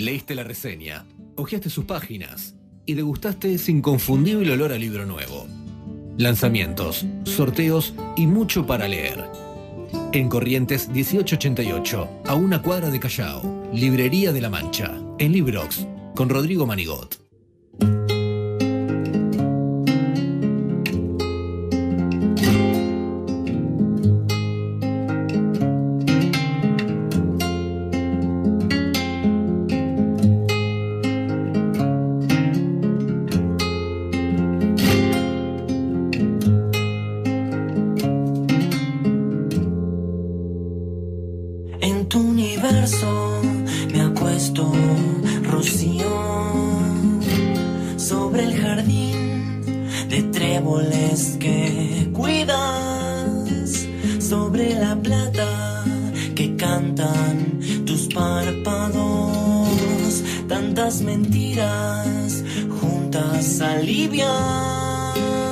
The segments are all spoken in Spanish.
Leíste la reseña, hojeaste sus páginas y degustaste ese inconfundible olor a libro nuevo. Lanzamientos, sorteos y mucho para leer. En Corrientes 1888, a una cuadra de Callao, Librería de la Mancha, en Librox, con Rodrigo Manigot. Tantas mentiras juntas alivian.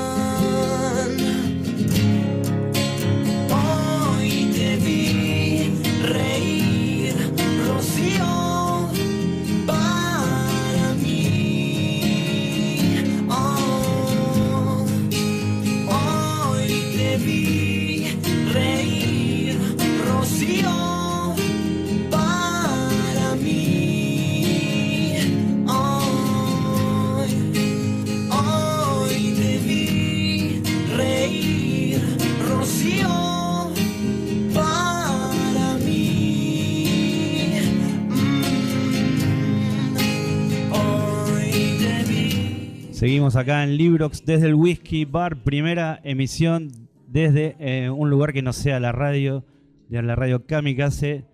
Seguimos acá en Librox desde el Whisky Bar, primera emisión desde eh, un lugar que no sea la radio, de la radio Kamikaze.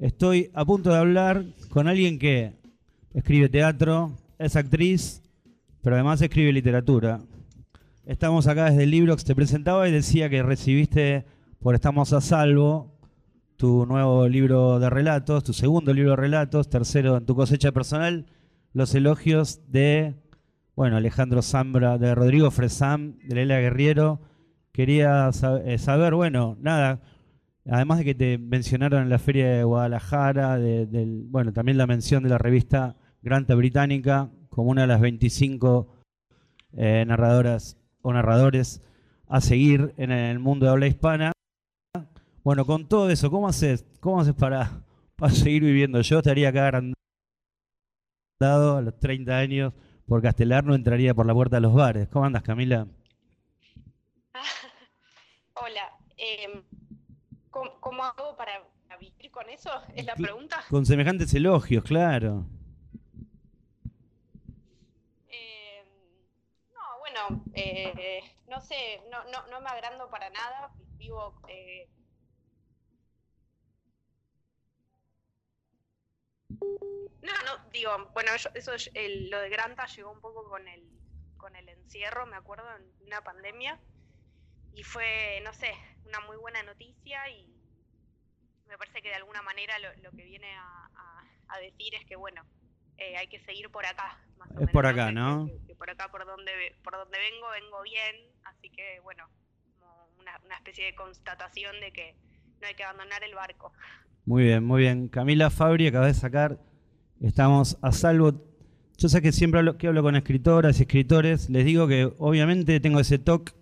Estoy a punto de hablar con alguien que escribe teatro, es actriz, pero además escribe literatura. Estamos acá desde Librox, te presentaba y decía que recibiste por Estamos a Salvo tu nuevo libro de relatos, tu segundo libro de relatos, tercero en tu cosecha personal, los elogios de bueno, Alejandro Zambra, de Rodrigo Fresam, de Leila Guerriero. Quería eh, saber, bueno, nada, además de que te mencionaron en la Feria de Guadalajara, de- del, bueno, también la mención de la revista Granta Británica como una de las 25 eh, narradoras o narradores a seguir en el mundo de habla hispana. Bueno, con todo eso, ¿cómo haces, cómo haces para, para seguir viviendo? Yo estaría acá agrandado a los 30 años por Castelar, no entraría por la puerta de los bares. ¿Cómo andas, Camila? Hola, em, ¿cómo, cómo hago para vivir con eso? ¿Es la pregunta? Con semejantes elogios, claro. Em, no, bueno, eh, no sé, no, no, no me agrando para nada. Vivo. No, no, digo, bueno, yo- eso, es- el- lo de Granta llegó un poco con el, con el encierro, me acuerdo, en una pandemia. Y fue, no sé, una muy buena noticia y me parece que de alguna manera lo, lo que viene a, a- a decir es que, bueno, eh, hay que seguir por acá. Más o Es menos, por acá, ¿no? que- que por acá, por donde, por donde vengo, vengo bien. Así que, bueno, como una, una especie de constatación de que no hay que abandonar el barco. Muy bien, muy bien. Camila Fabri acaba de sacar. Estamos a salvo. Yo sé que siempre hablo, que hablo con escritoras y escritores. Les digo que obviamente tengo ese toque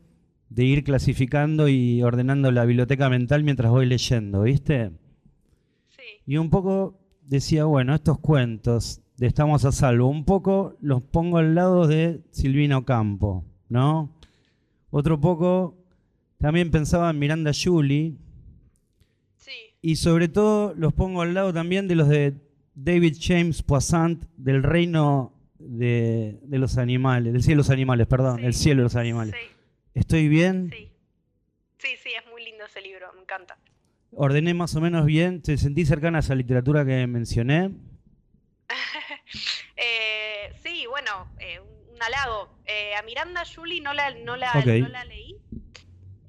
de ir clasificando y ordenando la biblioteca mental mientras voy leyendo, ¿viste? Sí, Y un poco decía, bueno, estos cuentos de Estamos a Salvo, un poco los pongo al lado de Silvina Ocampo, ¿no? Otro poco también pensaba en Miranda Julie sí, y sobre todo los pongo al lado también de los de David James Poissant del reino de, de los animales, del cielo de los animales, perdón, Sí. el cielo de los animales. sí, ¿Estoy bien? sí. Sí, sí, es muy lindo ese libro, me encanta. ¿Ordené más o menos bien? ¿Te sentí cercana a esa literatura que mencioné? Eh, sí, bueno, eh, un, halago. Eh, a Miranda Julie no la, no la, Ok. no la leí,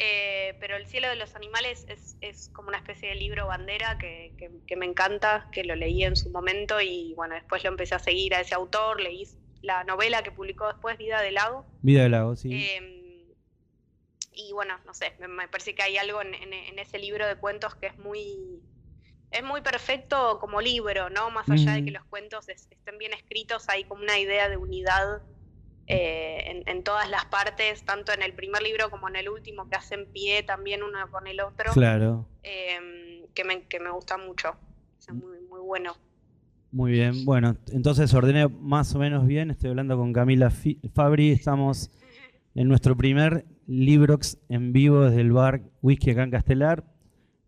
eh, pero El cielo de los animales es, es como una especie de libro bandera que, que- que me encanta, que lo leí en su momento y bueno, después lo empecé a seguir a ese autor, leí la novela que publicó después, Vida del Lago. Vida del lago, sí. Eh, y bueno, no sé, me, me parece que hay algo en, en- en ese libro de cuentos que es muy, es muy perfecto como libro, ¿no? Más allá de que Mm. los cuentos es- estén bien escritos, hay como una idea de unidad eh, en, en todas las partes, tanto en el primer libro como en el último, que hacen pie también uno con el otro, Claro. eh, que, me, que me gusta mucho. Es muy, muy bueno. Muy bien. Bueno, entonces ordené más o menos bien. Estoy hablando con Camila Fabri. Estamos en nuestro primer Librox en vivo desde el bar Whisky acá en Castelar.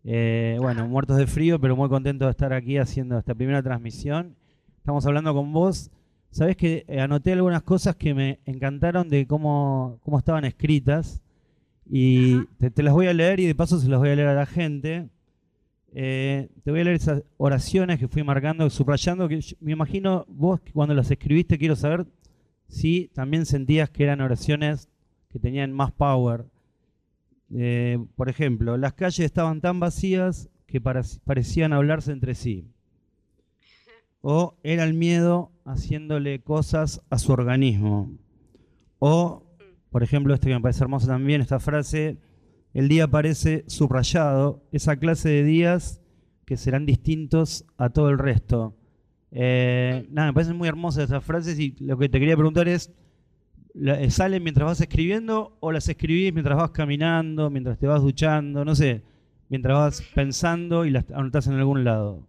Eh, bueno, muertos de frío, pero muy contento de estar aquí haciendo esta primera transmisión. Estamos hablando con vos. Sabés que eh, anoté algunas cosas que me encantaron de cómo, cómo estaban escritas. Y te, te las voy a leer y de paso se las voy a leer a la gente. Eh, te voy a leer esas oraciones que fui marcando, subrayando, que yo- me imagino vos que cuando las escribiste, quiero saber si también sentías que eran oraciones que tenían más power. Eh, por ejemplo, las calles estaban tan vacías que parecían hablarse entre sí. O era el miedo haciéndole cosas a su organismo. O, por ejemplo, este que me parece hermoso también, esta frase, el día parece subrayado, esa clase de días que serán distintos a todo el resto. Eh, nada, me parecen muy hermosas esas frases y lo que te quería preguntar es, eh, ¿salen mientras vas escribiendo o las escribís mientras vas caminando, mientras te vas duchando, no sé, mientras vas pensando y las anotás en algún lado?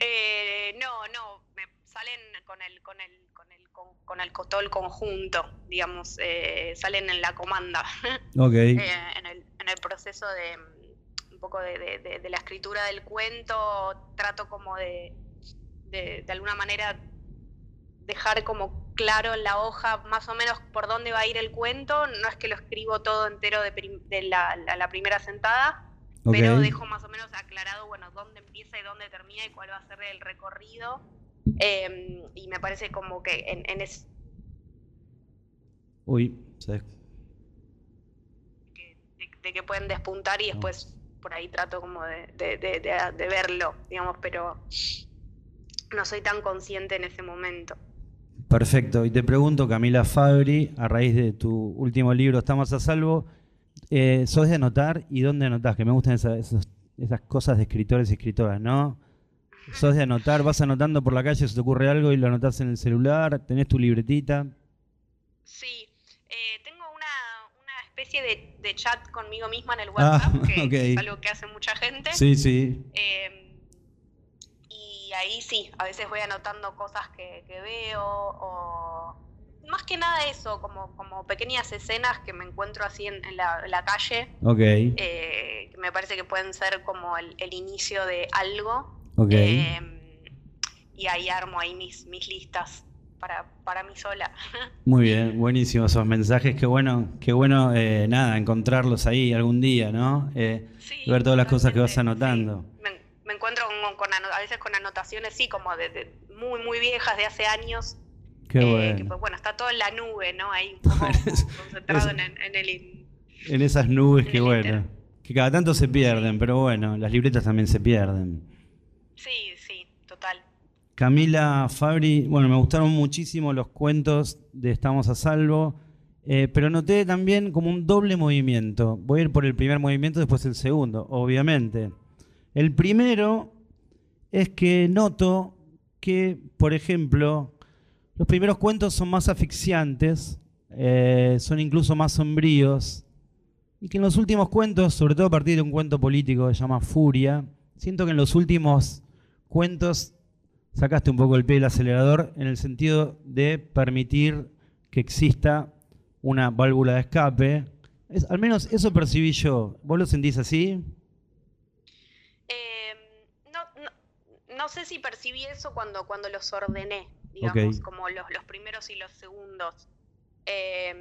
Eh, no, no, me salen con el, con el, con el, con, con el, todo el conjunto, digamos, eh, salen en la comanda. Ok, eh, en, el, en el proceso de mm, un poco de, de- de- de la escritura del cuento, trato como de, de, de alguna manera dejar como claro en la hoja más o menos por dónde va a ir el cuento, no es que lo escribo todo entero de la, la- la primera sentada, pero dejo más o menos aclarado, bueno, dónde empieza y dónde termina y cuál va a ser el recorrido. Eh, y me parece como que en, en ese Uy, se- de, de que pueden despuntar y después por ahí trato como de, de- de- de- de verlo, digamos, pero no soy tan consciente en ese momento. Perfecto. Y te pregunto, Camila Fabri, a raíz de tu último libro, Estamos a Salvo, eh, ¿sos de anotar y dónde anotás? Que me gustan esas cosas de escritores y escritoras, ¿no? ¿Sos de anotar? ¿Vas anotando por la calle, se te ocurre algo y lo anotás en el celular? ¿Tenés tu libretita? Sí, eh, tengo una, una especie de, de chat conmigo misma en el Ah, WhatsApp, que es algo que hace mucha gente. Sí, sí. Eh, y ahí sí, a veces voy anotando cosas que, que veo o más que nada eso, como, como pequeñas escenas que me encuentro así en, en la, en la calle, Ok, eh, que me parece que pueden ser como el, el inicio de algo. ok. eh, y ahí armo ahí mis, mis listas para, para mí sola. Muy bien, buenísimo esos mensajes. Qué bueno, qué bueno, eh, nada, encontrarlos ahí algún día, ¿no? Eh, Sí, ver todas las cosas que vas anotando. sí. Me, me encuentro con, a veces con anotaciones, sí, como de, de muy, muy viejas de hace años. Qué eh, que, bueno. pues, bueno, está todo en la nube, ¿no? Ahí un poco Es- concentrado en, en el... En esas nubes en que bueno, que cada tanto se pierden, pero bueno, las libretas también se pierden. Sí, sí, total. Camila Fabri, bueno, me gustaron muchísimo los cuentos de Estamos a Salvo, eh, pero noté también como un doble movimiento. Voy a ir por el primer movimiento, después el segundo, obviamente. El primero es que noto que, por ejemplo, los primeros cuentos son más asfixiantes, eh, son incluso más sombríos, y que en los últimos cuentos, sobre todo a partir de un cuento político que se llama Furia, siento que en los últimos cuentos sacaste un poco el pie del acelerador en el sentido de permitir que exista una válvula de escape. Es- al menos eso percibí yo. ¿Vos lo sentís así? Eh, no, no, no sé si percibí eso cuando, cuando los ordené, digamos, como los, los primeros y los segundos. Eh,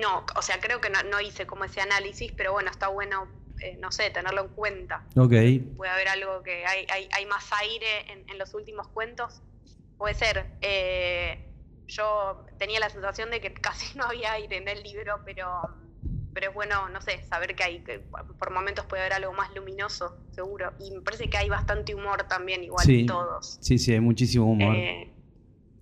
no, o sea, creo que no, no hice como ese análisis, pero bueno, está bueno, eh, no sé, tenerlo en cuenta. Ok. Puede haber algo que hay, hay, hay más aire en, en los últimos cuentos. Puede ser. eh, yo tenía la sensación de que casi no había aire en el libro, pero, pero es bueno, no sé, saber que hay, que por momentos puede haber algo más luminoso, seguro. Y me parece que hay bastante humor también, igual Sí. en todos. Sí, sí, hay muchísimo humor. Eh,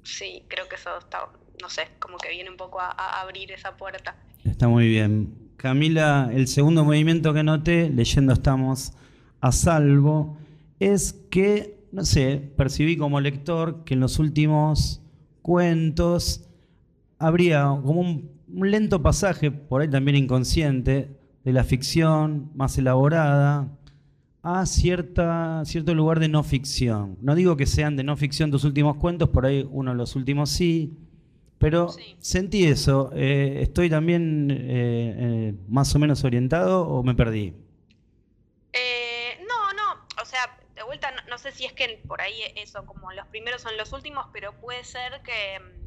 sí, creo que eso está, no sé, como que viene un poco a, a abrir esa puerta. Está muy bien. Camila, el segundo movimiento que noté, leyendo estamos a salvo es que, no sé, percibí como lector que en los últimos cuentos habría como un, un lento pasaje, por ahí también inconsciente, de la ficción más elaborada a cierta, cierto lugar de no ficción. No digo que sean de no ficción tus últimos cuentos, por ahí uno de los últimos sí, pero Sí. sentí eso. Eh, ¿Estoy también eh, eh, más o menos orientado o me perdí? No, no, o sea, de vuelta no, no sé si es que por ahí eso, como los primeros son los últimos, pero puede ser que, mm,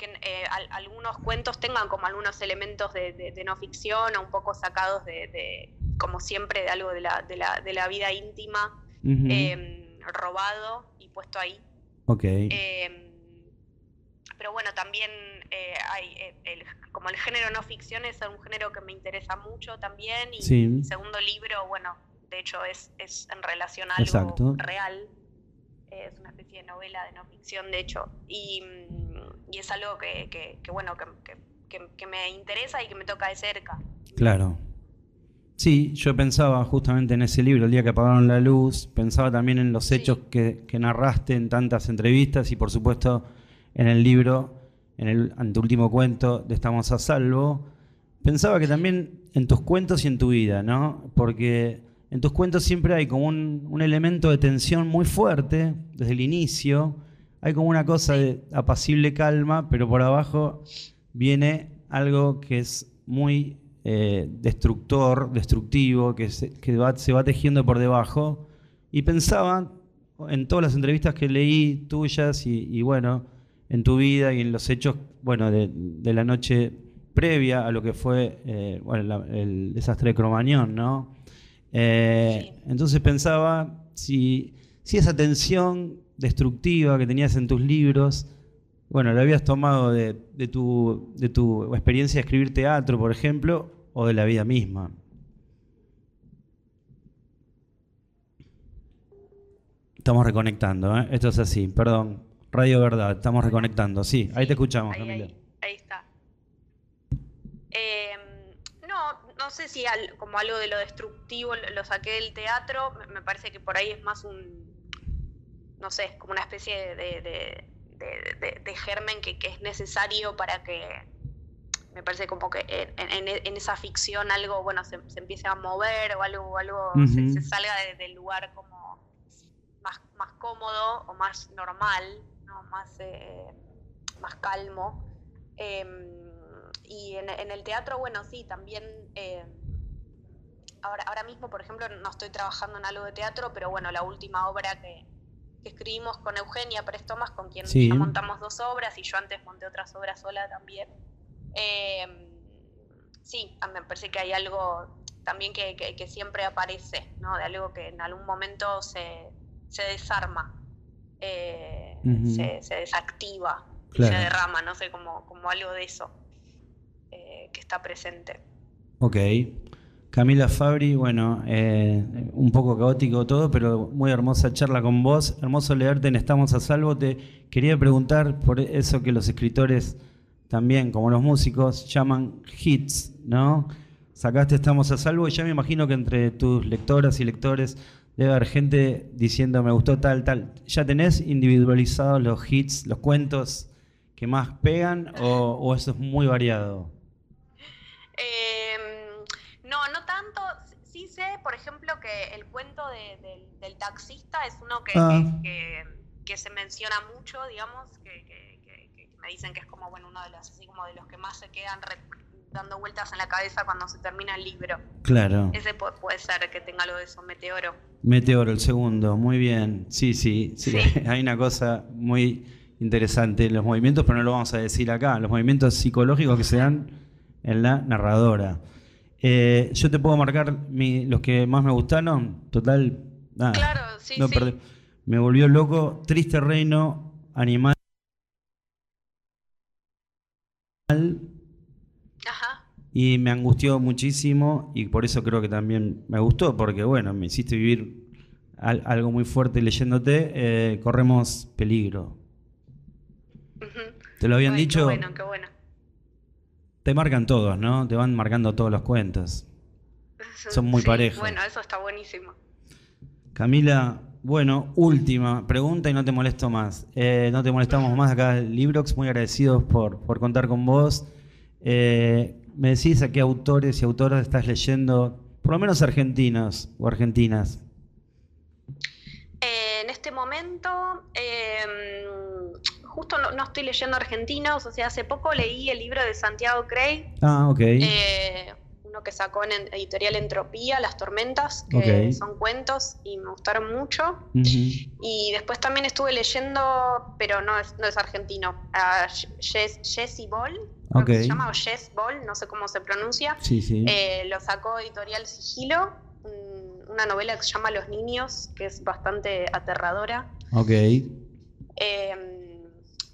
que eh, al- algunos cuentos tengan como algunos elementos de, de- de no ficción o un poco sacados de, de, como siempre, de algo de la, de la, de la vida íntima, eh, robado y puesto ahí. ok. Eh, pero bueno, también eh, hay eh, el- como el género no ficción es un género que me interesa mucho también y Sí. mi segundo libro, bueno, de hecho es, es en relación a algo Exacto. real, es una especie de novela de no ficción de hecho y, mm, y es algo que, que- que, bueno, que, que- me interesa y que me toca de cerca. Claro. Sí, yo pensaba justamente en ese libro, el día que apagaron la luz, pensaba también en los Sí. hechos que, que narraste en tantas entrevistas y por supuesto en el libro, en el anteúltimo cuento de Estamos a Salvo. Pensaba que también en tus cuentos y en tu vida, ¿no? Porque en tus cuentos siempre hay como un, un elemento de tensión muy fuerte desde el inicio. Hay como una cosa de apacible calma, pero por abajo viene algo que es muy eh, destructor, destructivo, que, se, que va, se va tejiendo por debajo. Y pensaba en todas las entrevistas que leí tuyas y, y bueno, en tu vida y en los hechos, bueno, de, de la noche previa a lo que fue eh, bueno, la- el desastre de Cromañón, ¿no? Eh, Sí. Entonces pensaba si, si esa tensión destructiva que tenías en tus libros, bueno, la habías tomado de, de tu, de tu experiencia de escribir teatro, por ejemplo, o de la vida misma. Estamos reconectando, ¿eh? Esto es así, perdón. Radio Verdad, estamos reconectando. Sí, ahí te escuchamos, Ahí, Camila. ahí, ahí está. Eh, no, no sé si al- como algo de lo destructivo lo, lo saqué del teatro, me parece que por ahí es más un, no sé, como una especie de, de- de- germen que, que es necesario para que, me parece como que en, en- en esa ficción algo, bueno, se, se empiece a mover o algo, algo se, se salga de- del lugar como más, más cómodo o más normal, ¿no? más, eh, más calmo. Eh, y en, en el teatro, bueno, sí, también... eh, ahora, ahora mismo, por ejemplo, no estoy trabajando en algo de teatro, pero bueno, la última obra que, que escribimos con Eugenia Prestomas, con quien Sí. ya montamos dos obras, y yo antes monté otras obras sola también. Eh, sí, me parece que hay algo también que, que- que siempre aparece, ¿no? De algo que en algún momento se, se desarma, eh, se, se desactiva, Claro. se derrama, no sé, como, como algo de eso eh, que está presente. Ok. Camila Fabri, bueno, eh, un poco caótico todo, pero muy hermosa charla con vos. Hermoso leerte en Estamos a Salvo. Te quería preguntar por eso que los escritores también, como los músicos, llaman hits, ¿no? Sacaste Estamos a Salvo y ya me imagino que entre tus lectoras y lectores debe haber gente diciendo me gustó tal, tal. ¿Ya tenés individualizados los hits, los cuentos que más pegan o, o eso es muy variado? Eh, no, no tanto. Sí sé, por ejemplo, que el cuento de- del, del taxista es uno que, Ah. que, que- que se menciona mucho, digamos, que, me dicen que es como bueno uno de los así como de los que más se quedan re- dando vueltas en la cabeza cuando se termina el libro. Claro. Ese pu- puede ser que tenga algo de eso, Meteoro. Meteoro, el segundo, muy bien. Sí, sí, sí. Sí. Hay una cosa muy interesante en los movimientos, pero no lo vamos a decir acá. Los movimientos psicológicos que se dan en la narradora. Eh, yo te puedo marcar mi- los que más me gustaron. Total, nada. Claro, sí, no sí. perdí. Me volvió loco. Triste reino, animal. Ajá. Y me angustió muchísimo y por eso creo que también me gustó, porque bueno, me hiciste vivir al- algo muy fuerte leyéndote. eh, corremos peligro. Te lo habían Ay, dicho, Qué bueno, qué bueno. Te marcan todos, ¿no? Te van marcando todos los cuentos. Son muy Sí, parejos. Bueno, eso está buenísimo. Camila, bueno, última pregunta y no te molesto más. Eh, no te molestamos más acá, Librox, muy agradecidos por, por contar con vos. Eh, me decís a qué autores y autoras estás leyendo, por lo menos argentinos o argentinas. Eh, en este momento, eh, justo no, no estoy leyendo argentinos, o sea, hace poco leí el libro de Santiago Craig, Ah, ok. eh, uno que sacó en editorial Entropía, Las Tormentas, que son cuentos y me gustaron mucho. Y después también estuve leyendo, pero no es, no es argentino, a Jess, Jesse Ball, creo que Ok. se llama, o Jess Ball, no sé cómo se pronuncia. Sí, sí. Eh, lo sacó editorial Sigilo, una novela que se llama Los Niños, que es bastante aterradora. ok. Eh,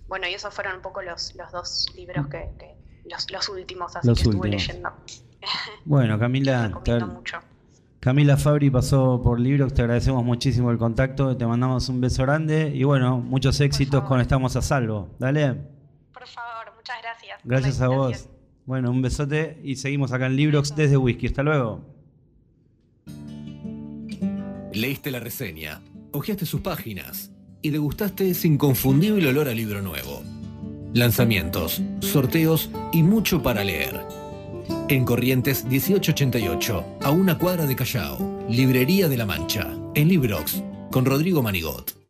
bueno, y esos fueron un poco los, los dos libros que, que- los, los últimos, así Los que estuve leyendo. Bueno, Camila, te- mucho. Camila Fabri pasó por Librox, te agradecemos muchísimo el contacto, te mandamos un beso grande y bueno, muchos éxitos con Estamos a Salvo. Dale, Por favor, muchas gracias. gracias a vos. Bueno, un besote y seguimos acá en Librox desde Whisky. Hasta luego. Leíste la reseña, hojeaste sus páginas y degustaste ese inconfundible olor a libro nuevo. Lanzamientos, sorteos y mucho para leer. En Corrientes 1888, a una cuadra de Callao, Librería de la Mancha, en Librox, con Rodrigo Manigot.